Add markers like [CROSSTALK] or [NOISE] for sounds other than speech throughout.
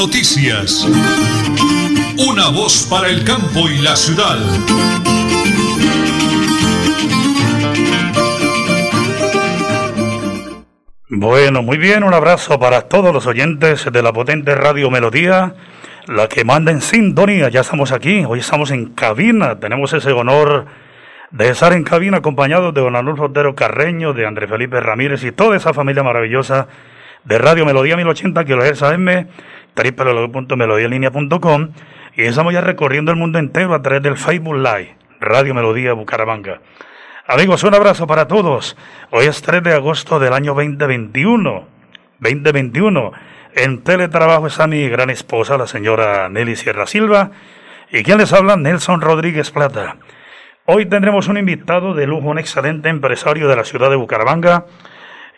Noticias. Una voz para el campo y la ciudad. Bueno, muy bien, un abrazo para todos los oyentes de la potente Radio Melodía, la que manda en sintonía. Ya estamos aquí, hoy estamos en cabina, tenemos ese honor de estar en cabina acompañados de don Arnulfo Otero Carreño, de André Felipe Ramírez y toda esa familia maravillosa de Radio Melodía 1080 kilohertz AM, www.melodialinea.com y estamos ya recorriendo el mundo entero a través del Facebook Live, Radio Melodía Bucaramanga. Amigos, un abrazo para todos. Hoy es 3 de agosto del año 2021. 2021. En teletrabajo está mi gran esposa, la señora Nelly Sierra Silva. ¿Y quien les habla? Nelson Rodríguez Plata. Hoy tendremos un invitado de lujo, un excelente empresario de la ciudad de Bucaramanga,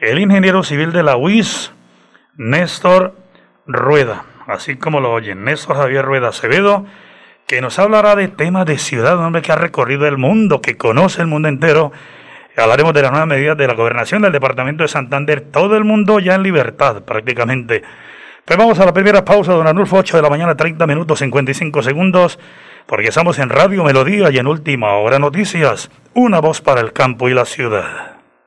el ingeniero civil de la UIS, Néstor Rueda, así como lo oyen, Néstor Javier Rueda Acevedo, que nos hablará de temas de ciudad, un hombre que ha recorrido el mundo, que conoce el mundo entero. Hablaremos de las nuevas medidas de la gobernación del departamento de Santander, todo el mundo ya en libertad prácticamente. Pues vamos a la primera pausa, don Arnulfo, 8 de la mañana, 30 minutos 55 segundos, porque estamos en Radio Melodía y en Última Hora Noticias, una voz para el campo y la ciudad.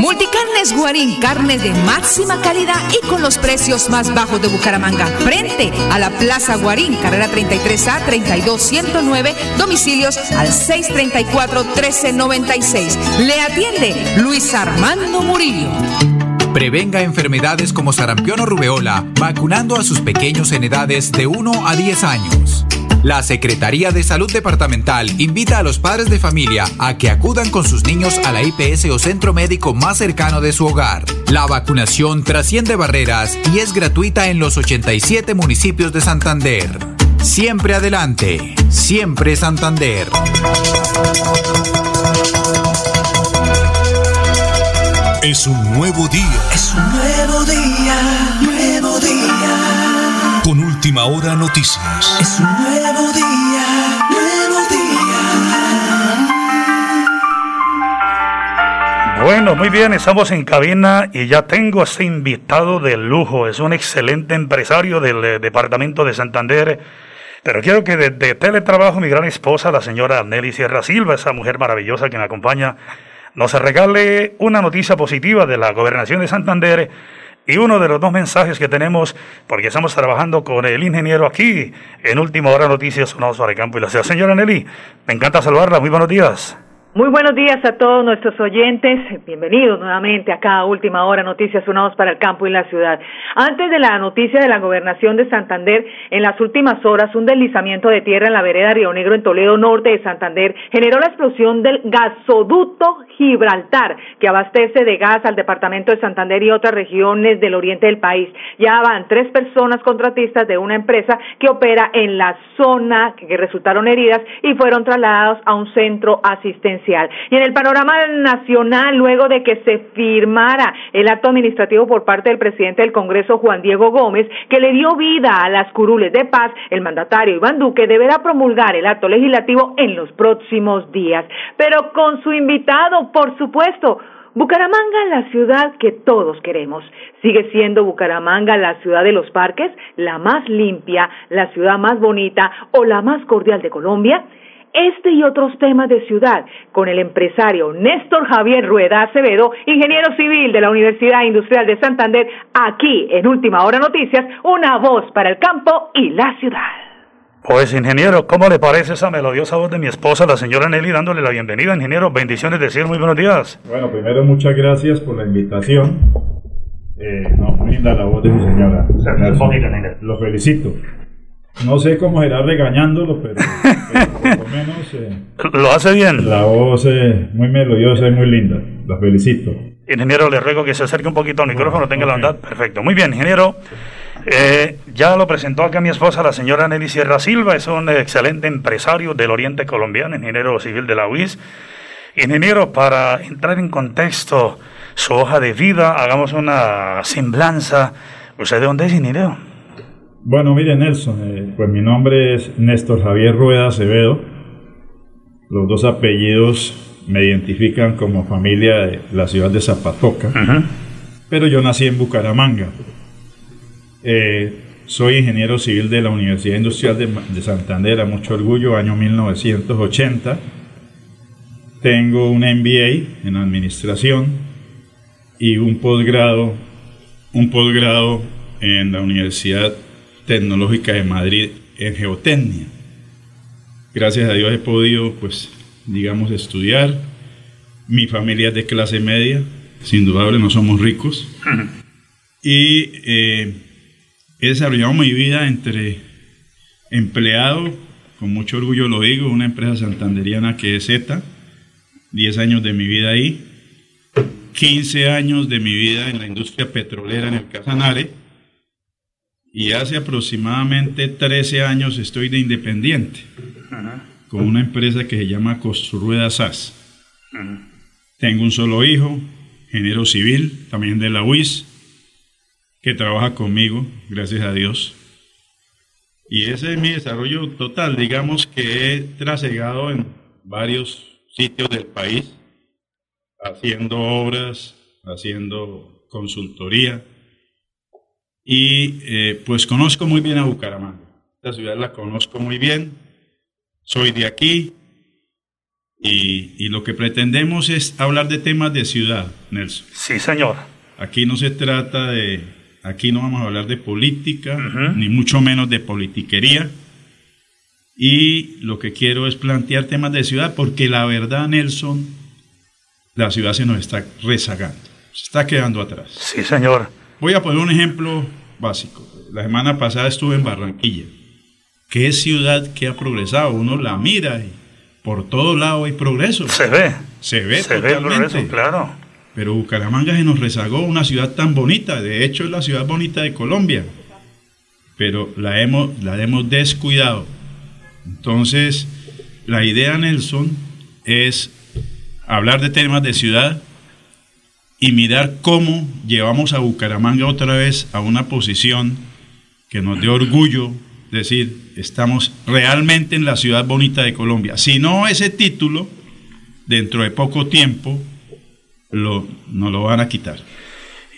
Multicarnes Guarín, carne de máxima calidad y con los precios más bajos de Bucaramanga. Frente a la Plaza Guarín, carrera 33A 32109, domicilios al 634-1396. Le atiende Luis Armando Murillo. Prevenga enfermedades como sarampión o rubeola, vacunando a sus pequeños en edades de 1 a 10 años. La Secretaría de Salud Departamental invita a los padres de familia a que acudan con sus niños a la IPS o centro médico más cercano de su hogar. La vacunación trasciende barreras y es gratuita en los 87 municipios de Santander. Siempre adelante, siempre Santander. Es un nuevo día. Es un nuevo día, nuevo día. Con última hora noticias. Es un nuevo día, nuevo día. Bueno, muy bien, estamos en cabina y ya tengo a este invitado de lujo. Es un excelente empresario del eh, departamento de Santander. Pero quiero que desde teletrabajo mi gran esposa, la señora Nelly Sierra Silva, esa mujer maravillosa que me acompaña, nos regale una noticia positiva de la gobernación de Santander y uno de los dos mensajes que tenemos, porque estamos trabajando con el ingeniero aquí en Última Hora Noticias Sonados para el Campo y la Ciudad. Señora Nelly, me encanta saludarla. Muy buenos días. Muy buenos días a todos nuestros oyentes. Bienvenidos nuevamente acá a Última Hora Noticias Unados para el Campo y la Ciudad. Antes de la noticia de la gobernación de Santander, en las últimas horas un deslizamiento de tierra en la vereda Río Negro en Toledo Norte de Santander generó la explosión del gasoducto Gibraltar, que abastece de gas al departamento de Santander y otras regiones del oriente del país. Ya van tres personas contratistas de una empresa que opera en la zona que resultaron heridas y fueron trasladados a un centro asistencial. Y en el panorama nacional, luego de que se firmara el acto administrativo por parte del presidente del Congreso, Juan Diego Gómez, que le dio vida a las curules de paz, el mandatario Iván Duque deberá promulgar el acto legislativo en los próximos días. Pero con su invitado, por supuesto, Bucaramanga, la ciudad que todos queremos. Sigue siendo Bucaramanga la ciudad de los parques, la más limpia, la ciudad más bonita o la más cordial de Colombia. Este y otros temas de ciudad con el empresario Néstor Javier Rueda Acevedo, ingeniero civil de la Universidad Industrial de Santander, aquí en Última Hora Noticias, una voz para el campo y la ciudad. Pues ingeniero, ¿cómo le parece esa melodiosa voz de mi esposa, la señora Nelly, dándole la bienvenida, ingeniero? Bendiciones de cielo, muy buenos días. Bueno, primero muchas gracias por la invitación. Eh, no, linda la voz de mi señora. Lo felicito. No sé cómo será regañándolo, pero, por lo menos... Eh, lo hace bien. La voz es muy melodiosa y muy linda. La felicito. Ingeniero, le ruego que se acerque un poquito al micrófono, tenga la bondad. Perfecto. Muy bien, ingeniero. Eh, ya lo presentó acá mi esposa, la señora Nelly Sierra Silva, es un excelente empresario del oriente colombiano, ingeniero civil de la UIS. Ingeniero, para entrar en contexto, su hoja de vida, hagamos una semblanza. ¿Usted de dónde es, ingeniero? Bueno, mire Nelson, eh, pues mi nombre es Néstor Javier Rueda Acevedo. Los dos apellidos me identifican como familia de la ciudad de Zapatoca, pero yo nací en Bucaramanga. Eh, soy ingeniero civil de la Universidad Industrial de, Santander, a mucho orgullo, año 1980. Tengo un MBA en administración y un posgrado, un posgrado en la Universidad Tecnológica de Madrid en geotecnia. Gracias a Dios he podido, pues, digamos, estudiar. Mi familia es de clase media, sin duda no somos ricos. [LAUGHS] Y eh, He desarrollado mi vida entre empleado, con mucho orgullo lo digo, una empresa santanderiana que es Z, 10 años de mi vida ahí, 15 años de mi vida en la industria petrolera en el Casanare, y hace aproximadamente 13 años estoy de independiente con una empresa que se llama Construrueda SAS. Tengo un solo hijo, género civil, también de la UIS, que trabaja conmigo, gracias a Dios. Y ese es mi desarrollo total, digamos que he trasegado en varios sitios del país, haciendo obras, haciendo consultoría. Y eh, pues conozco muy bien a Bucaramanga. La ciudad la conozco muy bien. Soy de aquí. Y, y lo que pretendemos es hablar de temas de ciudad, Nelson. Sí, señor. Aquí no se trata de Aquí no vamos a hablar de política, ni mucho menos de politiquería. Y lo que quiero es plantear temas de ciudad, porque la verdad, Nelson, la ciudad se nos está rezagando, se está quedando atrás. Sí, señor. Voy a poner un ejemplo básico. La semana pasada estuve en Barranquilla. ¿Qué ciudad que ha progresado? Uno la mira y por todo lado hay progreso. Se ve. Se ve se Ve el progreso, claro. Pero Bucaramanga se nos rezagó una ciudad tan bonita, de hecho es la ciudad bonita de Colombia, pero la hemos, la hemos descuidado. Entonces, la idea, Nelson, es hablar de temas de ciudad y mirar cómo llevamos a Bucaramanga otra vez a una posición que nos dé orgullo decir, estamos realmente en la ciudad bonita de Colombia. Si no ese título, dentro de poco tiempo, lo, no lo van a quitar.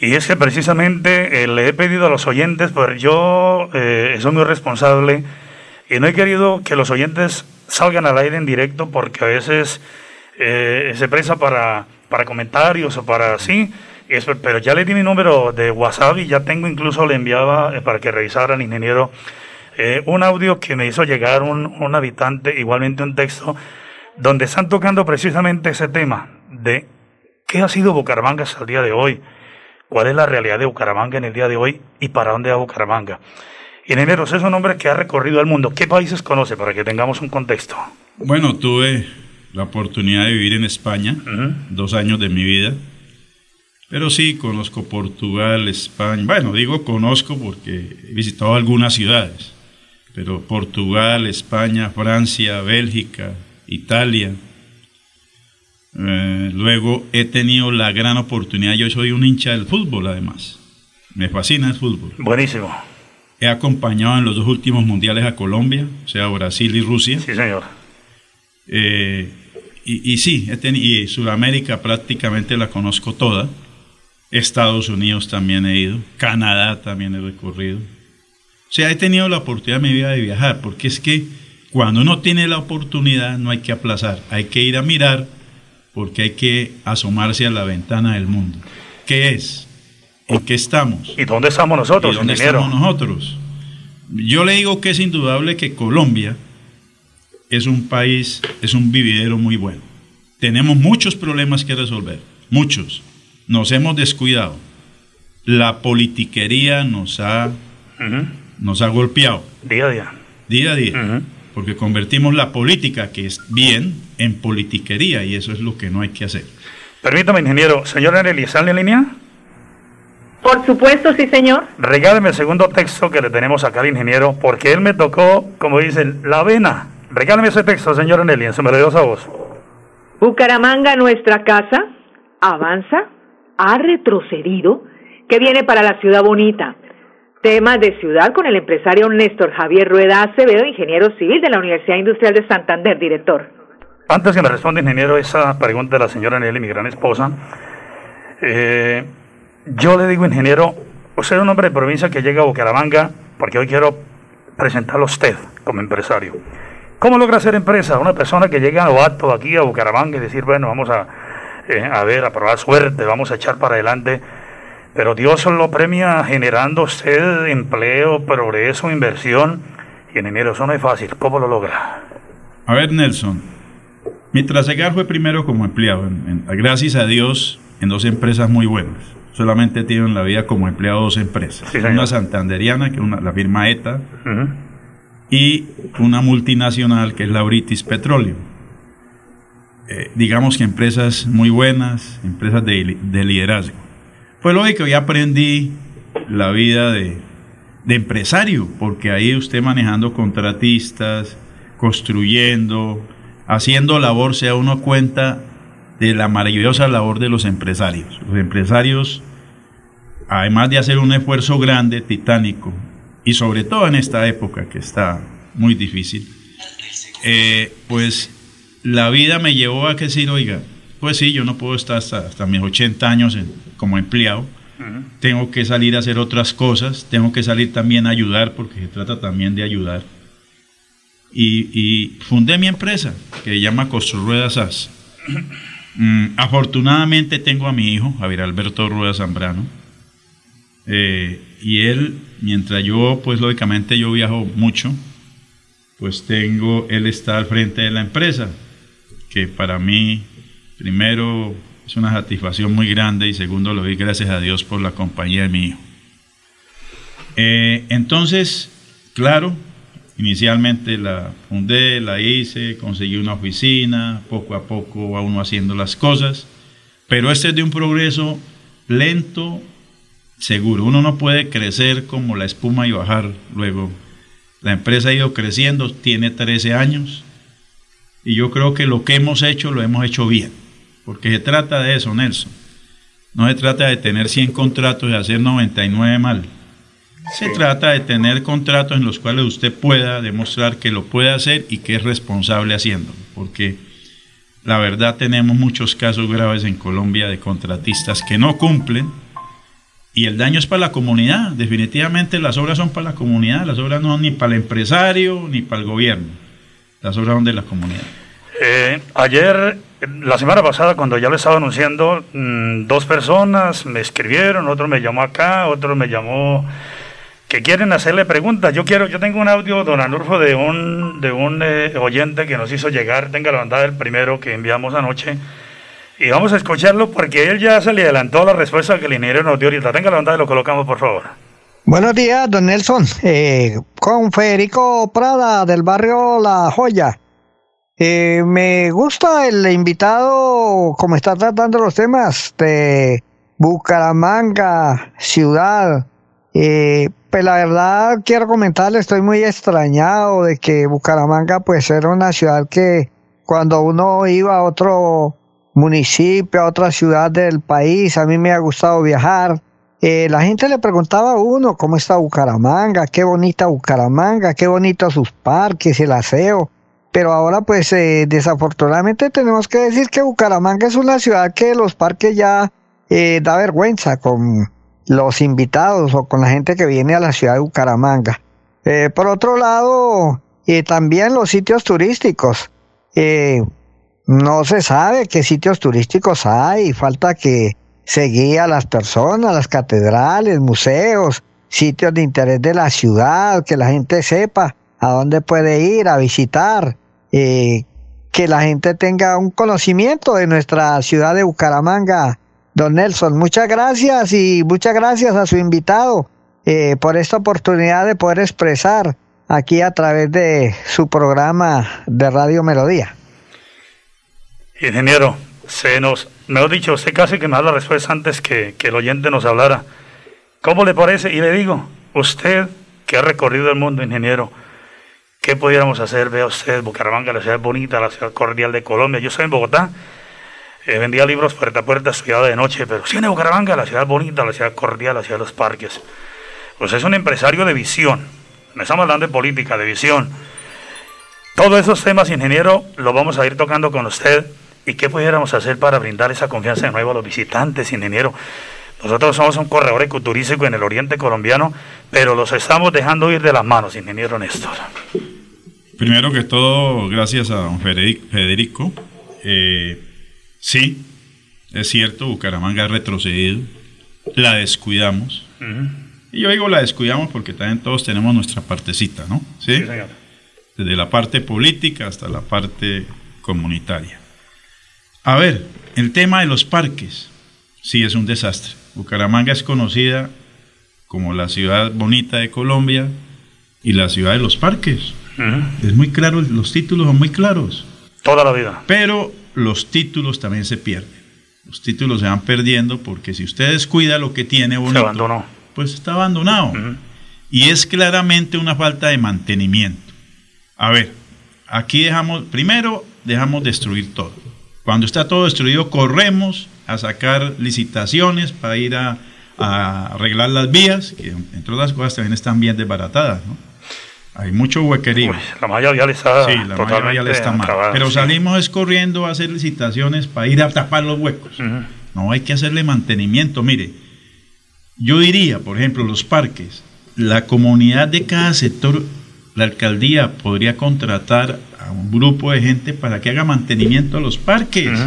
Y es que precisamente eh, le he pedido a los oyentes, pues yo eh, soy muy responsable y no he querido que los oyentes salgan al aire en directo porque a veces eh, se presa para, para comentarios o para así. pero ya le di mi número de WhatsApp y ya tengo incluso le enviaba para que revisara al ingeniero un audio que me hizo llegar un, un habitante, igualmente un texto, donde están tocando precisamente ese tema de ¿Qué ha sido Bucaramanga hasta el día de hoy? ¿Cuál es la realidad de Bucaramanga en el día de hoy y para dónde va Bucaramanga? Ingeniero, es un hombre que ha recorrido el mundo. ¿Qué países conoce para que tengamos un contexto? Bueno, tuve la oportunidad de vivir en España, dos años de mi vida. Pero sí, conozco Portugal, España. Bueno, digo conozco porque he visitado algunas ciudades. Pero Portugal, España, Francia, Bélgica, Italia, eh, luego he tenido la gran oportunidad, yo soy un hincha del fútbol además, me fascina el fútbol. Buenísimo. He acompañado en los dos últimos mundiales a Colombia, o sea, Brasil y Rusia. Sí, señor. Eh, y, sí, y Sudamérica prácticamente la conozco toda. Estados Unidos también he ido, Canadá también he recorrido. O sea, he tenido la oportunidad en mi vida de viajar, porque es que cuando uno tiene la oportunidad no hay que aplazar, hay que ir a mirar, porque hay que asomarse a la ventana del mundo. ¿Qué es? ¿En qué estamos? ¿Y dónde estamos nosotros? ¿Y dónde estamos nosotros? Yo le digo que es indudable que Colombia es un país, es un vividero muy bueno. Tenemos muchos problemas que resolver, muchos. Nos hemos descuidado. La politiquería nos ha, nos ha golpeado. Día a día. Día a día. Porque convertimos la política, que es bien, en politiquería y eso es lo que no hay que hacer. Permítame, ingeniero. Señor Areli, ¿sale en línea? Por supuesto, sí, señor. Regáleme el segundo texto que le tenemos acá al ingeniero, porque él me tocó, como dicen, la vena. Regálame ese texto, señor Aneli, en su maravillosa voz. Bucaramanga, nuestra casa, avanza, ha retrocedido. ¿Qué viene para la ciudad bonita? Temas de ciudad con el empresario Néstor Javier Rueda Acevedo, ingeniero civil de la Universidad Industrial de Santander, director. Antes que me responda, ingeniero, esa pregunta de la señora Nelly, mi gran esposa, eh, yo le digo, ingeniero, usted es un hombre de provincia que llega a Bucaramanga porque hoy quiero presentarlo a usted como empresario. ¿Cómo logra ser empresa? Una persona que llega novato aquí a Bucaramanga y decir, bueno, vamos a, eh, a ver, a probar suerte, vamos a echar para adelante. Pero Dios lo premia generando usted empleo, progreso, inversión. Y en enero eso no es fácil. ¿Cómo lo logra? A ver, Nelson. Mi trasegar fue primero como empleado. gracias a Dios, en dos empresas muy buenas solamente tiene en la vida como empleado dos empresas. una santanderiana, que es la firma ETA, y una multinacional, que es la British Petroleum. Eh, digamos que empresas muy buenas, empresas de, liderazgo. Fue lógico, ya aprendí la vida de, de empresario, porque ahí usted manejando contratistas, construyendo, haciendo labor, se da uno cuenta de la maravillosa labor de los empresarios. Los empresarios, además de hacer un esfuerzo grande, titánico, y sobre todo en esta época que está muy difícil, eh, pues la vida me llevó a que decir, oiga, pues sí, yo no puedo estar hasta, mis 80 años como empleado, tengo que salir a hacer otras cosas, tengo que salir también a ayudar, porque se trata también de ayudar. Y, fundé mi empresa, que se llama Construruedas SAS. Mm, afortunadamente tengo a mi hijo, Javier Alberto Rueda Zambrano, eh, y él, mientras yo, pues lógicamente yo viajo mucho, pues tengo, él está al frente de la empresa, que para mí, primero, es una satisfacción muy grande y segundo, lo doy gracias a Dios por la compañía de mi hijo. Eh, entonces, claro, Inicialmente la fundé, la hice, conseguí una oficina, poco a poco va uno haciendo las cosas, pero este es de un progreso lento, seguro. Uno no puede crecer como la espuma y bajar luego. La empresa ha ido creciendo, tiene 13 años, y yo creo que lo que hemos hecho lo hemos hecho bien, porque se trata de eso, Nelson. No se trata de tener 100 contratos y hacer 99 mal se trata de tener contratos en los cuales usted pueda demostrar que lo puede hacer y que es responsable haciéndolo, porque la verdad tenemos muchos casos graves en Colombia de contratistas que no cumplen y el daño es para la comunidad. Definitivamente las obras son para la comunidad, las obras no son ni para el empresario ni para el gobierno, las obras son de la comunidad. Eh, ayer, la semana pasada, cuando ya lo estaba anunciando, mm, dos personas me escribieron, otro me llamó acá, otro me llamó que quieren hacerle preguntas. Yo quiero, yo tengo un audio, don Anurfo, de un, de un eh, oyente que nos hizo llegar, tenga la bandada el primero que enviamos anoche, y vamos a escucharlo porque él ya se le adelantó la respuesta que el ingeniero nos dio ahorita. Tenga la bandada y lo colocamos, por favor. Buenos días, don Nelson. Eh, con Federico Prada del barrio La Joya. Eh, me gusta el invitado, como está tratando los temas de Bucaramanga, ciudad, eh, pues la verdad quiero comentarle, estoy muy extrañado de que Bucaramanga pues era una ciudad que cuando uno iba a otro municipio, a otra ciudad del país, a mí me ha gustado viajar. Eh, la gente le preguntaba a uno cómo está Bucaramanga, qué bonita Bucaramanga, qué bonito sus parques, el aseo. pero ahora pues eh, desafortunadamente tenemos que decir que Bucaramanga es una ciudad que los parques ya eh, da vergüenza con los invitados o con la gente que viene a la ciudad de Bucaramanga. Eh, por otro lado, también los sitios turísticos. No se sabe qué sitios turísticos hay, falta que se guíe a las personas, las catedrales, museos, sitios de interés de la ciudad, que la gente sepa a dónde puede ir a visitar, eh, que la gente tenga un conocimiento de nuestra ciudad de Bucaramanga. Don Nelson, muchas gracias y muchas gracias a su invitado eh, por esta oportunidad de poder expresar aquí a través de su programa de Radio Melodía. Ingeniero, se nos, mejor dicho, usted casi que me da la respuesta antes que, que el oyente nos hablara. ¿Cómo le parece? Y le digo, usted que ha recorrido el mundo, ingeniero, ¿qué pudiéramos hacer? Vea usted, Bucaramanga, la ciudad bonita, la ciudad cordial de Colombia. Yo soy en Bogotá, eh, vendía libros puerta a puerta, estudiaba de noche, pero sí en Bucaramanga, la ciudad bonita, la ciudad cordial, la ciudad de los parques. Pues es un empresario de visión. No estamos hablando de política, de visión. Todos esos temas, ingeniero, los vamos a ir tocando con usted ¿Y qué pudiéramos hacer para brindar esa confianza de nuevo a los visitantes, ingeniero? Nosotros somos un corredor ecoturístico en el oriente colombiano, pero los estamos dejando ir de las manos, ingeniero Néstor. Primero que todo, gracias a don Federico. Eh, sí, es cierto, Bucaramanga ha retrocedido, la descuidamos. Y yo digo la descuidamos porque también todos tenemos nuestra partecita, ¿no? ¿Sí? sí señor. Desde la parte política hasta la parte comunitaria. A ver, el tema de los parques, sí es un desastre. Bucaramanga es conocida como la ciudad bonita de Colombia y la ciudad de los parques. Es muy claro, los títulos son muy claros. Toda la vida. Pero los títulos también se pierden. Los títulos se van perdiendo porque si usted descuida lo que tiene bonito, se abandonó. pues está abandonado. Y es claramente una falta de mantenimiento. A ver, aquí dejamos, primero dejamos destruir todo. Cuando está todo destruido, corremos a sacar licitaciones para ir a, arreglar las vías, que entre otras cosas también están bien desbaratadas. ¿no? Hay mucho huequerío. la malla le está Sí, la malla ya le está mal. Pero salimos es corriendo a hacer licitaciones para ir a tapar los huecos. No hay que hacerle mantenimiento. Mire, yo diría, por ejemplo, los parques, la comunidad de cada sector, la alcaldía podría contratar un grupo de gente para que haga mantenimiento a los parques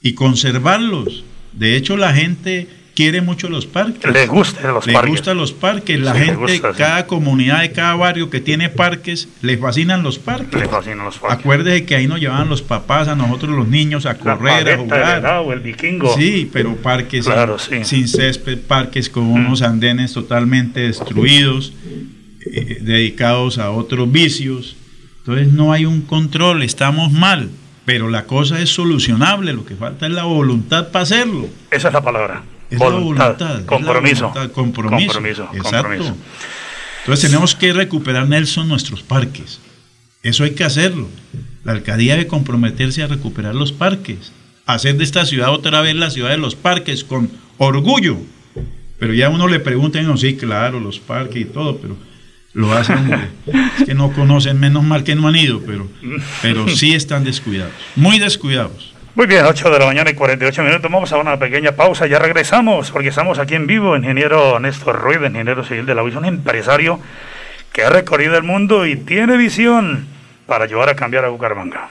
y conservarlos. De hecho, la gente quiere mucho los parques. Le gustan los gustan los parques. La gente, cada comunidad de cada barrio que tiene parques, les fascinan los parques. Le fascinan los parques. Acuérdese que ahí nos llevaban los papás, a nosotros los niños, a correr, a jugar. el, vikingo. Sí, pero parques sin, césped, parques con unos andenes totalmente destruidos, eh, dedicados a otros vicios. Entonces no hay un control, estamos mal, pero la cosa es solucionable, lo que falta es la voluntad para hacerlo. Esa es la palabra. Es voluntad, la voluntad. Compromiso. compromiso. Compromiso. Exacto. Entonces tenemos que recuperar, Nelson, nuestros parques. Eso hay que hacerlo. La alcaldía debe comprometerse a recuperar los parques, hacer de esta ciudad otra vez la ciudad de los parques con orgullo. Pero ya uno le pregunta no, sí, claro, los parques y todo, pero lo hacen, [LAUGHS] es que no conocen, menos mal que no han ido, pero, pero sí están descuidados, muy descuidados. Muy bien, 8 de la mañana y 48 minutos. Vamos a una pequeña pausa. Ya regresamos porque estamos aquí en vivo. Ingeniero Néstor Ruiz, ingeniero civil de la UIS, un empresario que ha recorrido el mundo y tiene visión para ayudar a cambiar a Bucaramanga.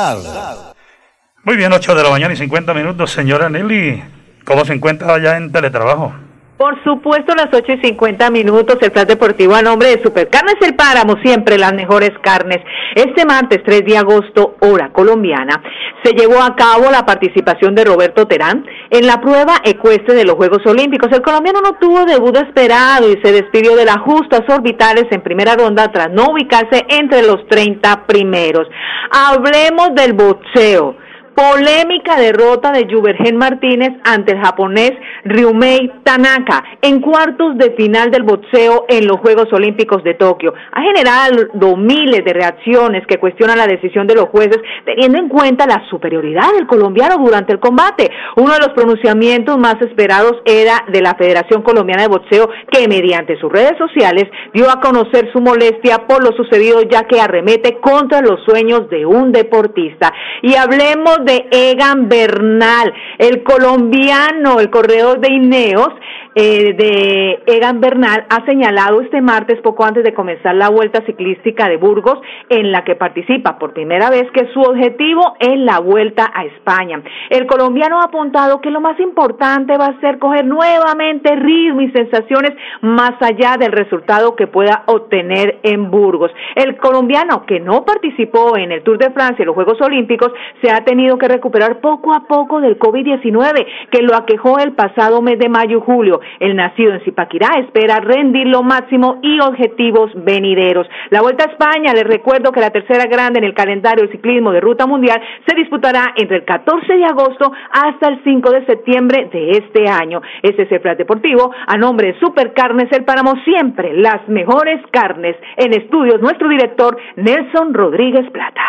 Muy bien, 8 de la mañana y 50 minutos, señora Nelly. ¿Cómo se encuentra allá en teletrabajo? Por supuesto, las 8 y 50 minutos, el plan deportivo a nombre de Supercarnes El Páramo, siempre las mejores carnes. Este martes 3 de agosto, hora colombiana, se llevó a cabo la participación de Roberto Terán en la prueba ecuestre de los Juegos Olímpicos. El colombiano no tuvo debut esperado y se despidió de las justas orbitales en primera ronda tras no ubicarse entre los 30 primeros. Hablemos del boxeo. Polémica derrota de Yubergen Martínez ante el japonés Ryumei Tanaka en cuartos de final del boxeo en los Juegos Olímpicos de Tokio. Ha generado miles de reacciones que cuestionan la decisión de los jueces teniendo en cuenta la superioridad del colombiano durante el combate. Uno de los pronunciamientos más esperados era de la Federación Colombiana de Boxeo que mediante sus redes sociales dio a conocer su molestia por lo sucedido ya que arremete contra los sueños de un deportista. Y hablemos de Egan Bernal, el colombiano, el corredor de Ineos, eh, de Egan Bernal ha señalado este martes, poco antes de comenzar la Vuelta Ciclística de Burgos, en la que participa por primera vez, que su objetivo es la Vuelta a España. El colombiano ha apuntado que lo más importante va a ser coger nuevamente ritmo y sensaciones más allá del resultado que pueda obtener en Burgos. El colombiano que no participó en el Tour de Francia y los Juegos Olímpicos se ha tenido que recuperar poco a poco del COVID-19 que lo aquejó el pasado mes de mayo y julio. El nacido en Zipaquirá espera rendir lo máximo y objetivos venideros. La Vuelta a España, les recuerdo que la tercera grande en el calendario del ciclismo de ruta mundial se disputará entre el 14 de agosto hasta el 5 de septiembre de este año. Este es el plan deportivo a nombre de Supercarnes El Páramo, siempre las mejores carnes. En estudios, nuestro director Nelson Rodríguez Plata.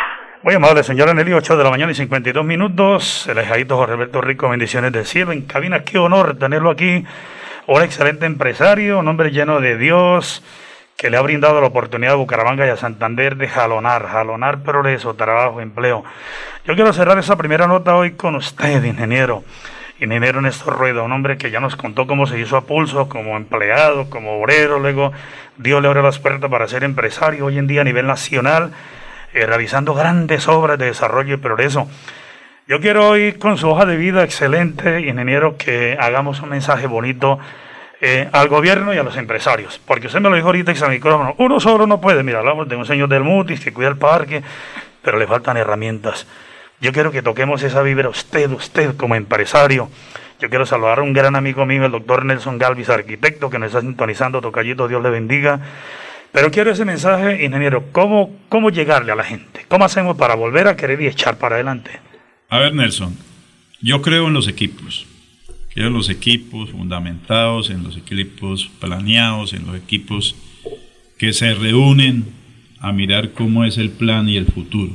Muy amable, señora Nelly, 8 de la mañana y 52 minutos. El ejadito Jorge Alberto Rico, bendiciones del cielo. En cabina, qué honor tenerlo aquí. Un excelente empresario, un hombre lleno de Dios, que le ha brindado la oportunidad a Bucaramanga y a Santander de jalonar, jalonar progreso, trabajo, empleo. Yo quiero cerrar esa primera nota hoy con usted, ingeniero. Ingeniero Néstor Rueda, un hombre que ya nos contó cómo se hizo a pulso como empleado, como obrero, luego Dios le abrió las puertas para ser empresario hoy en día a nivel nacional eh, realizando grandes obras de desarrollo y progreso. Yo quiero hoy, con su hoja de vida excelente, ingeniero, que hagamos un mensaje bonito eh, al gobierno y a los empresarios. Porque usted me lo dijo ahorita, y micrófono, uno solo no puede. Mira, hablamos de un señor del Mutis que cuida el parque, pero le faltan herramientas. Yo quiero que toquemos esa vibra usted, usted como empresario. Yo quiero saludar a un gran amigo mío, el doctor Nelson Galvis, arquitecto, que nos está sintonizando. Tocallito, Dios le bendiga. Pero quiero ese mensaje, ingeniero, ¿cómo, ¿cómo llegarle a la gente? ¿Cómo hacemos para volver a querer y echar para adelante? A ver, Nelson, yo creo en los equipos. Creo en los equipos fundamentados, en los equipos planeados, en los equipos que se reúnen a mirar cómo es el plan y el futuro.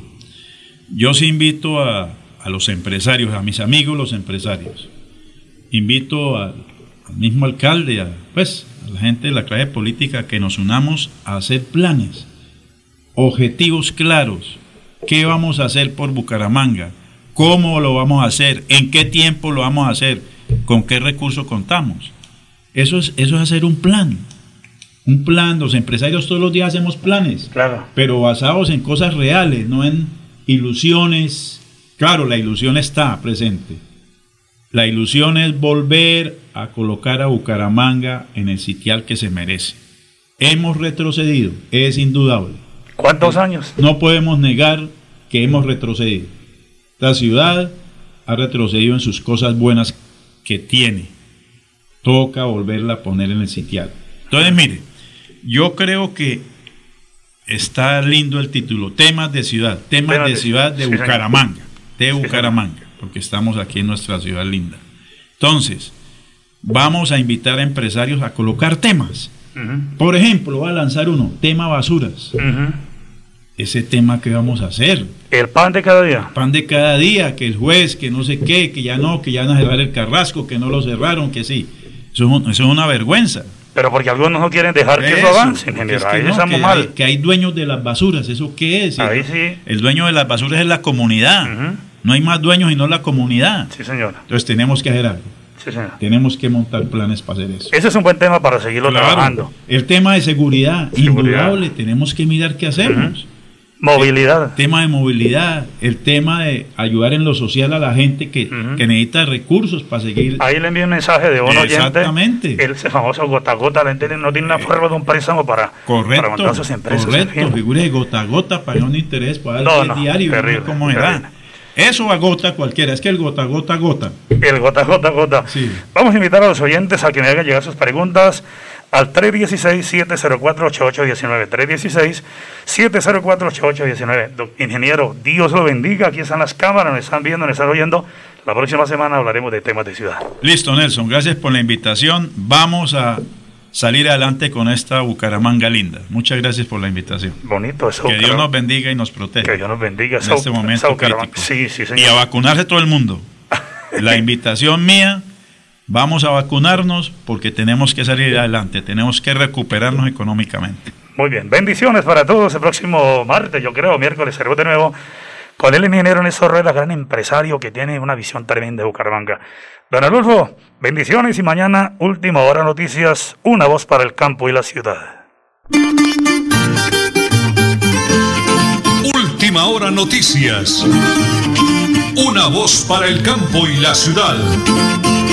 Yo sí invito a, a los empresarios, a mis amigos los empresarios. Invito al, mismo alcalde, a, pues la gente de la clase política que nos unamos a hacer planes, objetivos claros. ¿Qué vamos a hacer por Bucaramanga? ¿Cómo lo vamos a hacer? ¿En qué tiempo lo vamos a hacer? ¿Con qué recursos contamos? Eso es, eso es hacer un plan. Un plan, los empresarios todos los días hacemos planes, claro. pero basados en cosas reales, no en ilusiones. Claro, la ilusión está presente, la ilusión es volver a colocar a Bucaramanga en el sitial que se merece. Hemos retrocedido, es indudable. ¿Cuántos años? No podemos negar que hemos retrocedido. La ciudad ha retrocedido en sus cosas buenas que tiene. Toca volverla a poner en el sitial. Entonces, mire, yo creo que está lindo el título, temas de ciudad, temas de ciudad de Bucaramanga, de Bucaramanga, porque estamos aquí en nuestra ciudad linda. Entonces, vamos a invitar a empresarios a colocar temas. Por ejemplo, va a lanzar uno, tema basuras. Ese tema que vamos a hacer. El pan de cada día. El pan de cada día, que el juez, que no sé qué, que ya no, que ya van a cerrar el carrasco, que no lo cerraron, que sí. Eso, es una vergüenza. Pero porque algunos no quieren dejar que eso avance, ahí estamos mal. Hay, que hay dueños de las basuras, ¿eso qué es? Ahí sí. El dueño de las basuras es la comunidad. No hay más dueños y no la comunidad. Sí, señor. Entonces tenemos que hacer algo. Tenemos que montar planes para hacer eso. Ese es un buen tema para seguirlo trabajando. El tema de seguridad, indudable, tenemos que mirar qué hacemos. Movilidad. El tema de movilidad, el tema de ayudar en lo social a la gente que, necesita recursos para seguir. Ahí le envío un mensaje de un Exactamente. oyente. Ese famoso gota a gota, no tiene una prueba de un préstamo para, correcto, montar sus empresas. Correcto, figure de gota a gota para un interés, para dar el diario, terrible, cómo era. Eso agota cualquiera, es que el gota, gota, gota. El gota, gota, gota. Sí. Vamos a invitar a los oyentes a que me hagan llegar sus preguntas al 316-704-8819. 316-704-8819. Ingeniero, Dios lo bendiga. Aquí están las cámaras, nos están viendo, nos están oyendo. La próxima semana hablaremos de temas de ciudad. Listo, Nelson. Gracias por la invitación. Vamos a salir adelante con esta Bucaramanga linda. Muchas gracias por la invitación. Bonito eso. Que Dios nos bendiga y nos proteja. Que Dios nos bendiga. En este momento crítico. Sí, sí, señor. Y a vacunarse todo el mundo. [LAUGHS] la invitación mía, vamos a vacunarnos porque tenemos que salir adelante, tenemos que recuperarnos económicamente. Muy bien, bendiciones para todos. El próximo martes, yo creo, miércoles, seremos de nuevo con el ingeniero Néstor Rueda, gran empresario que tiene una visión tremenda de Bucaramanga. Don Adolfo, bendiciones y mañana, última hora noticias, una voz para el campo y la ciudad. Última hora noticias, una voz para el campo y la ciudad.